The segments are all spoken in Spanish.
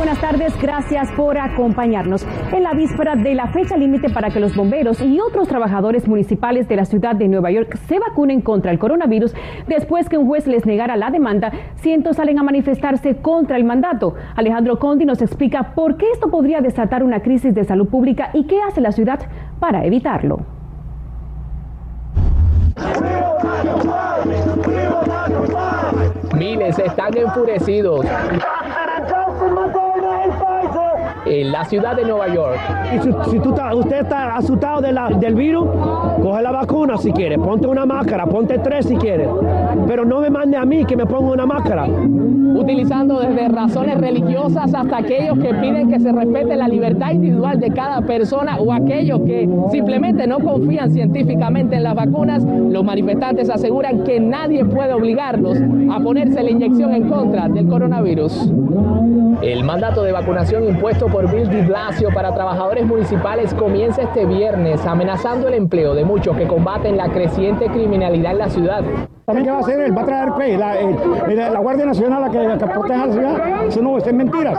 Buenas tardes, gracias por acompañarnos. En la víspera de la fecha límite para que los bomberos y otros trabajadores municipales de la ciudad de Nueva York se vacunen contra el coronavirus, después que un juez les negara la demanda, cientos salen a manifestarse contra el mandato. Alejandro Condi nos explica por qué esto podría desatar una crisis de salud pública y qué hace la ciudad para evitarlo. Miles están enfurecidos en la ciudad de Nueva York. Y si, si tú está- usted está asustado de la- del virus, coge la vacuna si quiere, ponte una máscara, ponte tres si quiere, pero no me mande a mí que me ponga una máscara. utilizando desde razones religiosas hasta aquellos que piden que se respete la libertad individual de cada persona o aquellos que simplemente no confían científicamente en las vacunas, los manifestantes aseguran que nadie puede obligarlos a ponerse la inyección en contra del coronavirus. El mandato de vacunación impuesto por Bill de Blasio para trabajadores municipales comienza este viernes, amenazando el empleo de muchos que combaten la creciente criminalidad en la ciudad. ¿Saben qué va a hacer? Él va a traer pues, la, el- la- la Guardia Nacional a que, a que proteja la ciudad. Eso no, eso es mentiras.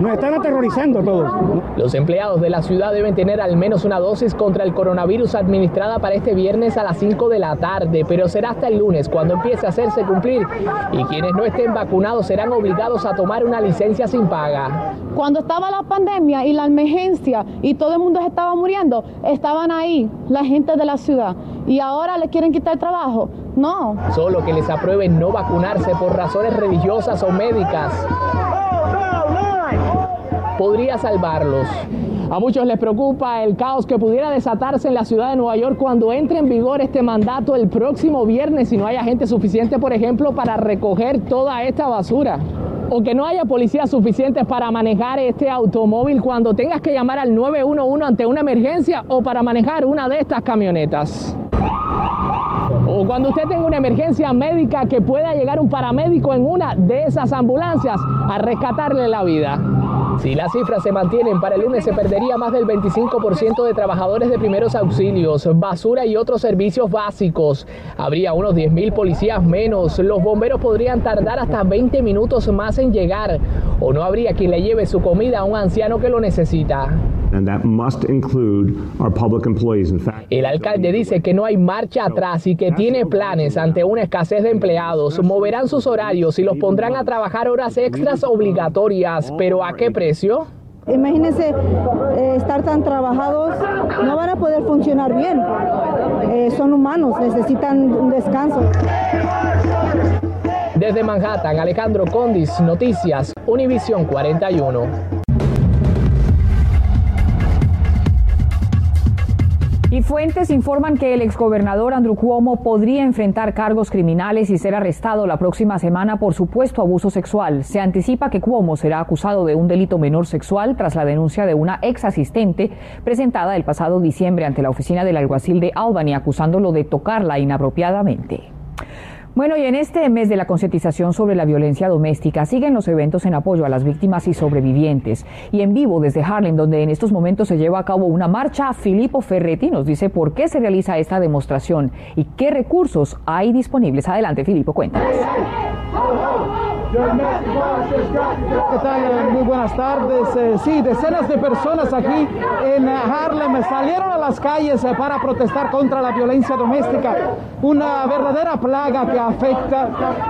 Nos están aterrorizando todos. Los empleados de la ciudad deben tener al menos una dosis contra el coronavirus administrada para este viernes a las 5 de la tarde, pero será hasta el lunes cuando empiece a hacerse cumplir y quienes no estén vacunados serán obligados a tomar una licencia sin paga. Cuando estaba la pandemia y la emergencia y todo el mundo se estaba muriendo, estaban ahí la gente de la ciudad. Y ahora le quieren quitar trabajo. No. Solo que les aprueben no vacunarse por razones religiosas o médicas podría salvarlos. A muchos les preocupa el caos que pudiera desatarse en la ciudad de Nueva York cuando entre en vigor este mandato el próximo viernes y no haya gente suficiente, por ejemplo, para recoger toda esta basura. O que no haya policías suficientes para manejar este automóvil cuando tengas que llamar al 911 ante una emergencia o para manejar una de estas camionetas. O cuando usted tenga una emergencia médica que pueda llegar un paramédico en una de esas ambulancias a rescatarle la vida. Si las cifras se mantienen, para el lunes se perdería más del 25% de trabajadores de primeros auxilios, basura y otros servicios básicos. Habría unos 10.000 policías menos. Los bomberos podrían tardar hasta 20 minutos más en llegar. O no habría quien le lleve su comida a un anciano que lo necesita. And that must include our public employees. In fact, El alcalde dice que no hay marcha atrás y que tiene planes ante una escasez de empleados. Moverán sus horarios y los pondrán a trabajar horas extras obligatorias. ¿Pero a qué precio? Imagínense eh, estar tan trabajados, no van a poder funcionar bien. Eh, son humanos, necesitan un descanso. Desde Manhattan, Alejandro Condis, Noticias, Univisión 41. Y fuentes informan que el exgobernador Andrew Cuomo podría enfrentar cargos criminales y ser arrestado la próxima semana por supuesto abuso sexual. Se anticipa que Cuomo será acusado de un delito menor sexual tras la denuncia de una ex asistente presentada el pasado diciembre ante la oficina del alguacil de Albany acusándolo de tocarla inapropiadamente. Bueno, y en este mes de la concientización sobre la violencia doméstica siguen los eventos en apoyo a las víctimas y sobrevivientes. Y en vivo desde Harlem, donde en estos momentos se lleva a cabo una marcha, Filippo Ferretti nos dice por qué se realiza esta demostración y qué recursos hay disponibles. Adelante, Filippo, cuéntanos. ¿Qué tal? Muy buenas tardes. Eh, sí, decenas de personas aquí en eh, Harlem salieron a las calles eh, para protestar contra la violencia doméstica, una verdadera plaga que afecta,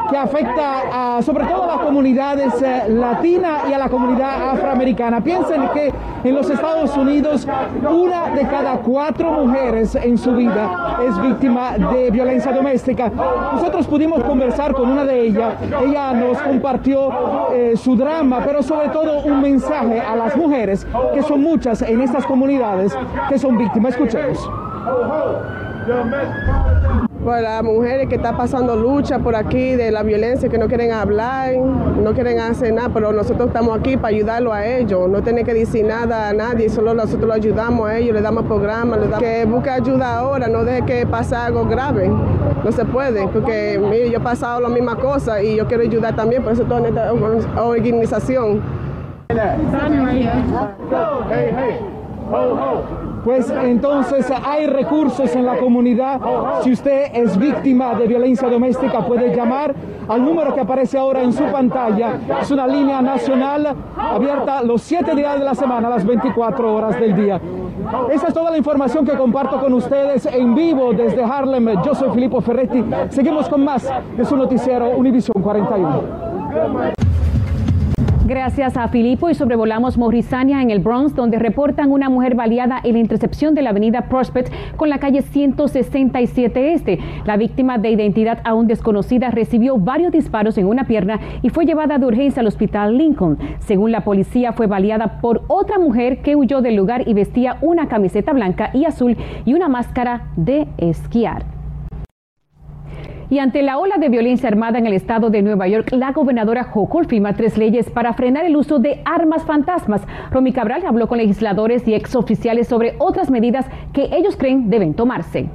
que afecta a, sobre todo a las comunidades eh, latinas y a la comunidad afroamericana. Piensen que en los Estados Unidos una de cada cuatro mujeres en su vida es víctima de violencia doméstica. Nosotros pudimos conversar con una de ellas. Ella nos compartió eh, su drama, pero sobre todo un mensaje a las mujeres, que son muchas en estas comunidades que son víctimas. Escuchemos. Por las mujeres que están pasando lucha por aquí de la violencia, que no quieren hablar, no quieren hacer nada, pero nosotros estamos aquí para ayudarlo a ellos. No tienen que decir nada a nadie, solo nosotros lo ayudamos a ellos, le damos programas, le damos... que busque ayuda ahora, no deje que pase algo grave. No se puede, porque mire, yo he pasado la misma cosa y yo quiero ayudar también, por eso estoy en esta organización. Pues entonces hay recursos en la comunidad. Si usted es víctima de violencia doméstica, puede llamar al número que aparece ahora en su pantalla. Es una línea nacional abierta los 7 días de la semana, las 24 horas del día. Esa es toda la información que comparto con ustedes en vivo desde Harlem. Yo soy Filippo Ferretti. Seguimos con más de su noticiero Univisión 41. Gracias a Filipo y sobrevolamos Morrisania en el Bronx, donde reportan una mujer baleada en la intercepción de la avenida Prospect con la calle 167 Este. La víctima de identidad aún desconocida recibió varios disparos en una pierna y fue llevada de urgencia al hospital Lincoln. Según la policía, fue baleada por otra mujer que huyó del lugar y vestía una camiseta blanca y azul y una máscara de esquiar. Y ante la ola de violencia armada en el estado de Nueva York, la gobernadora Hochul firma tres leyes para frenar el uso de armas fantasmas. Romy Cabral habló con legisladores y exoficiales sobre otras medidas que ellos creen deben tomarse.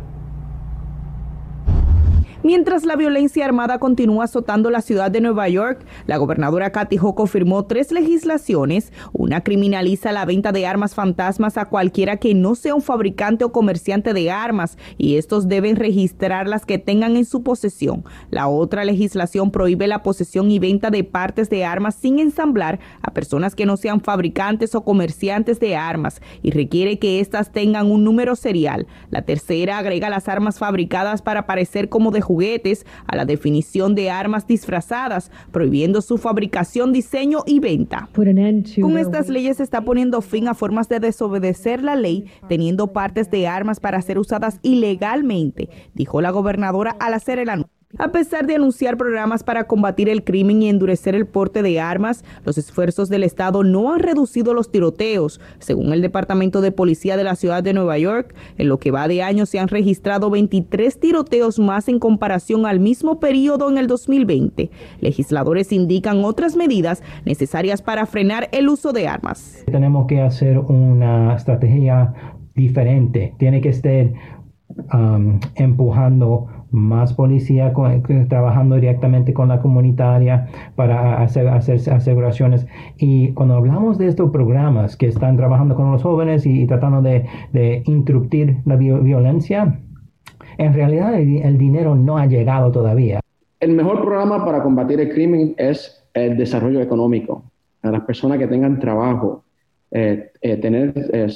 Mientras la violencia armada continúa azotando la ciudad de Nueva York, la gobernadora Kathy Hochul firmó tres legislaciones. Una criminaliza la venta de armas fantasmas a cualquiera que no sea un fabricante o comerciante de armas y estos deben registrar las que tengan en su posesión. La otra legislación prohíbe la posesión y venta de partes de armas sin ensamblar a personas que no sean fabricantes o comerciantes de armas y requiere que éstas tengan un número serial. La tercera agrega las armas fabricadas para parecer como de juguetes a la definición de armas disfrazadas, prohibiendo su fabricación, diseño y venta. Con estas leyes se está poniendo fin a formas de desobedecer la ley, teniendo partes de armas para ser usadas ilegalmente, dijo la gobernadora al hacer el anuncio. A pesar de anunciar programas para combatir el crimen y endurecer el porte de armas, los esfuerzos del Estado no han reducido los tiroteos. Según el Departamento de Policía de la Ciudad de Nueva York, en lo que va de año se han registrado 23 tiroteos más en comparación al mismo periodo en el 2020. Legisladores indican otras medidas necesarias para frenar el uso de armas. Tenemos que hacer una estrategia diferente. Tiene que estar um, empujando más policía trabajando directamente con la comunitaria para hacer, hacer aseguraciones. Y cuando hablamos de estos programas que están trabajando con los jóvenes y, tratando de, de, interrumpir la violencia, en realidad el, dinero no ha llegado todavía. El mejor programa para combatir el crimen es el desarrollo económico. A las personas que tengan trabajo, eh, eh, tener eh,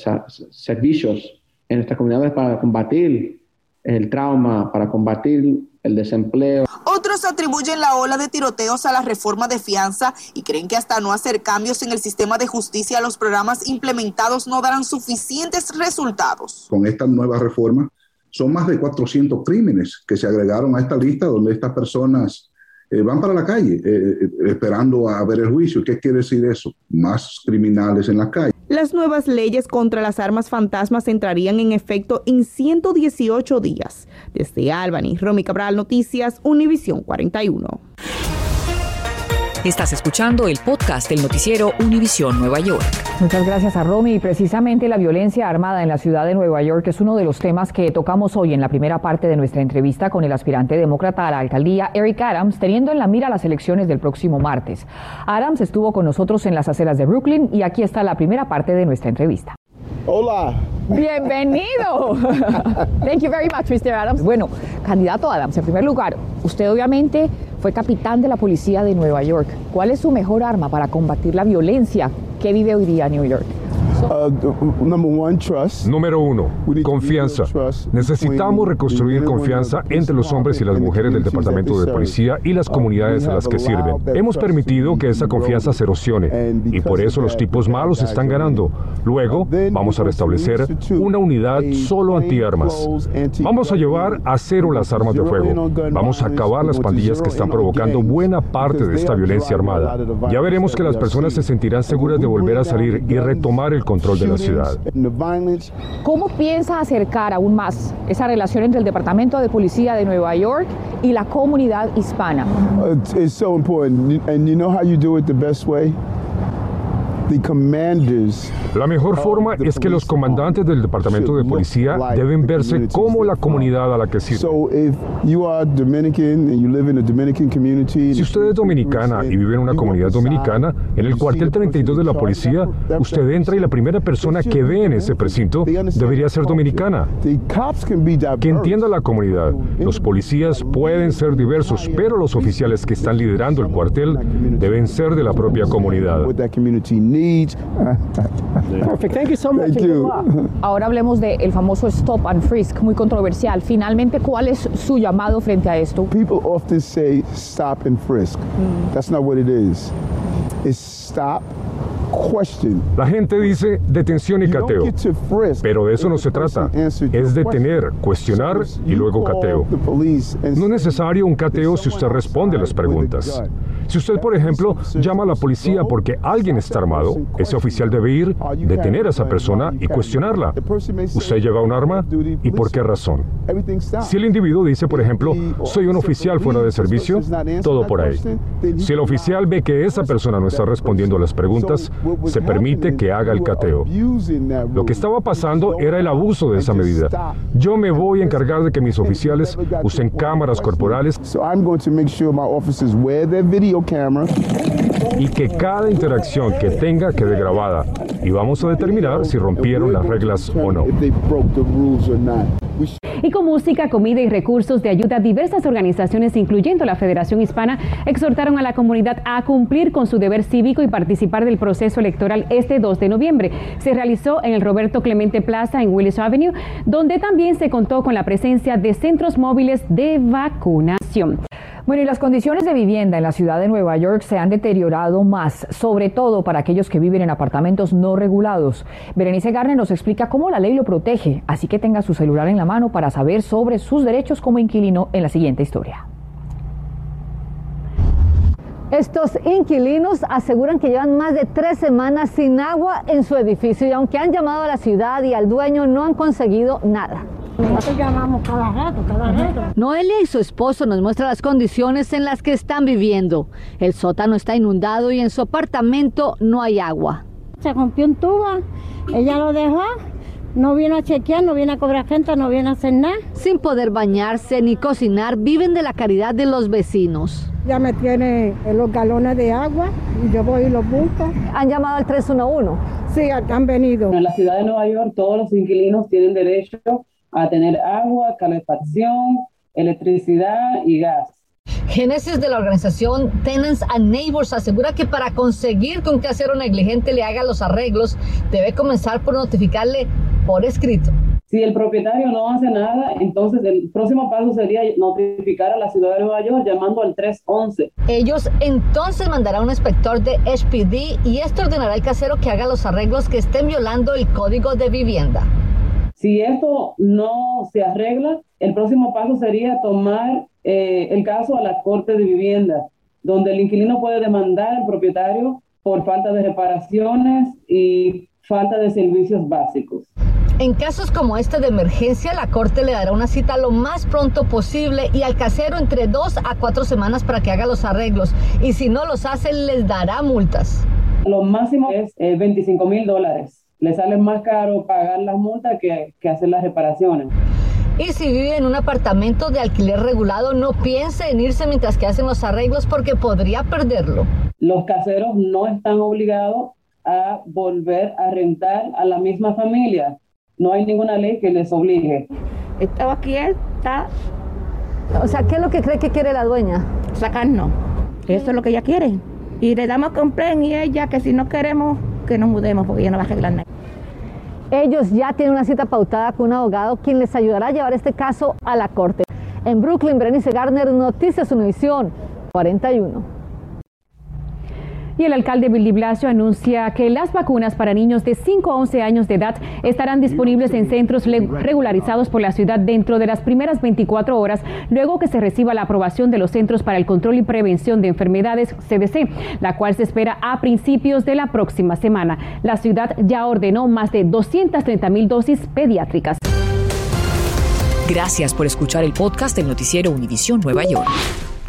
servicios en nuestras comunidades para combatir el trauma, para combatir el desempleo. Otros atribuyen la ola de tiroteos a la reforma de fianza y creen que hasta no hacer cambios en el sistema de justicia los programas implementados no darán suficientes resultados. Con esta nueva reforma son más de 400 crímenes que se agregaron a esta lista donde estas personas eh, van para la calle eh, eh, esperando a ver el juicio. ¿Qué quiere decir eso? Más criminales en la calle. Las nuevas leyes contra las armas fantasmas entrarían en efecto en 118 días. Desde Albany, Romy Cabral, Noticias, Univisión 41. Estás escuchando el podcast del noticiero Univisión Nueva York. Muchas gracias a Romy. Y precisamente la violencia armada en la ciudad de Nueva York es uno de los temas que tocamos hoy en la primera parte de nuestra entrevista con el aspirante demócrata a la alcaldía, Eric Adams, teniendo en la mira las elecciones del próximo martes. Adams estuvo con nosotros en las aceras de Brooklyn y aquí está la primera parte de nuestra entrevista. Hola. Bienvenido. Thank you very much, Mr. Adams. Bueno, candidato Adams, en primer lugar, usted obviamente fue capitán de la policía de Nueva York. ¿Cuál es su mejor arma para combatir la violencia que vive hoy día New York? Uh, Número uno, confianza. Necesitamos reconstruir confianza entre los hombres y las mujeres del Departamento de Policía y las uh, comunidades a las que sirven. Hemos permitido que esa confianza se erosione y por eso los tipos malos están ganando. Luego, vamos a restablecer una unidad solo antiarmas. Vamos a llevar a cero las armas de fuego. Vamos a acabar las pandillas que están provocando buena parte de esta violencia armada. Ya veremos que las personas se sentirán seguras de volver a salir y retomar el control de la ciudad. ¿Cómo piensa acercar aún más esa relación entre el Departamento de Policía de Nueva York y la comunidad hispana? La mejor forma es que los comandantes del departamento de policía deben verse como la comunidad a la que sirven. Si usted es dominicana y vive en una comunidad dominicana, en el cuartel 32 de la policía, usted entra y la primera persona que ve en ese precinto debería ser dominicana. Que entienda la comunidad. Los policías pueden ser diversos, pero los oficiales que están liderando el cuartel deben ser de la propia comunidad. Ahora hablemos del famoso stop and frisk, muy controversial. Finalmente, ¿cuál es su llamado frente a esto? People often say stop and frisk. Mm. That's not what it is. It's stop la gente dice detención y cateo, pero de eso no se trata. Es detener, cuestionar y luego cateo. No es necesario un cateo si usted responde las preguntas. Si usted, por ejemplo, llama a la policía porque alguien está armado, ese oficial debe ir, detener a esa persona y cuestionarla. ¿Usted lleva un arma? ¿Y por qué razón? Si el individuo dice, por ejemplo, soy un oficial fuera de servicio, todo por ahí. Si el oficial ve que esa persona no está respondiendo a las preguntas, se permite que haga el cateo. Lo que estaba pasando era el abuso de esa medida. Yo me voy a encargar de que mis oficiales usen cámaras corporales y que cada interacción que tenga quede grabada. Y vamos a determinar si rompieron las reglas o no. Y con música, comida y recursos de ayuda, diversas organizaciones, incluyendo la Federación Hispana, exhortaron a la comunidad a cumplir con su deber cívico y participar del proceso electoral este 2 de noviembre. Se realizó en el Roberto Clemente Plaza en Willis Avenue, donde también se contó con la presencia de centros móviles de vacunación. Bueno, y las condiciones de vivienda en la ciudad de Nueva York se han deteriorado más, sobre todo para aquellos que viven en apartamentos no regulados. Berenice Garner nos explica cómo la ley lo protege, así que tenga su celular en la mano para saber sobre sus derechos como inquilino en la siguiente historia. Estos inquilinos aseguran que llevan más de tres semanas sin agua en su edificio y aunque han llamado a la ciudad y al dueño no han conseguido nada. Nosotros llamamos cada rato, cada rato. Noelia y su esposo nos muestran las condiciones en las que están viviendo. El sótano está inundado y en su apartamento no hay agua. Se rompió un tubo, ella lo dejó, no viene a chequear, no viene a cobrar gente, no viene a hacer nada. Sin poder bañarse ni cocinar, viven de la caridad de los vecinos. Ya me tiene los galones de agua y yo voy y los busco. ¿Han llamado al 311? Sí, han venido. En la ciudad de Nueva York todos los inquilinos tienen derecho a tener agua, calefacción, electricidad y gas. Génesis de la organización Tenants and Neighbors asegura que para conseguir que un casero negligente le haga los arreglos, debe comenzar por notificarle por escrito. Si el propietario no hace nada, entonces el próximo paso sería notificar a la ciudad de Nueva York llamando al 311. Ellos entonces mandarán un inspector de HPD y esto ordenará al casero que haga los arreglos que estén violando el código de vivienda. Si esto no se arregla, el próximo paso sería tomar eh, el caso a la Corte de Vivienda, donde el inquilino puede demandar al propietario por falta de reparaciones y falta de servicios básicos. En casos como este de emergencia, la Corte le dará una cita lo más pronto posible y al casero entre dos a cuatro semanas para que haga los arreglos. Y si no los hace, les dará multas. Lo máximo es 25 eh, mil dólares le sale más caro pagar las multas que, que hacer las reparaciones. Y si vive en un apartamento de alquiler regulado, no piense en irse mientras que hacen los arreglos porque podría perderlo. Los caseros no están obligados a volver a rentar a la misma familia. No hay ninguna ley que les obligue. Estaba aquí, está. O sea, ¿qué es lo que cree que quiere la dueña? Sacarnos. Eso es lo que ella quiere. Y le damos compren y ella que si no queremos que nos mudemos porque ya no va a arreglar nada. Ellos ya tienen una cita pautada con un abogado quien les ayudará a llevar este caso a la corte. En Brooklyn, Berenice Garner, Noticias Univisión 41. Y el alcalde Bill Blasio anuncia que las vacunas para niños de 5 a 11 años de edad estarán disponibles en centros regularizados por la ciudad dentro de las primeras 24 horas, luego que se reciba la aprobación de los Centros para el Control y Prevención de Enfermedades, CDC, la cual se espera a principios de la próxima semana. La ciudad ya ordenó más de 230 mil dosis pediátricas. Gracias por escuchar el podcast del noticiero Univisión Nueva York.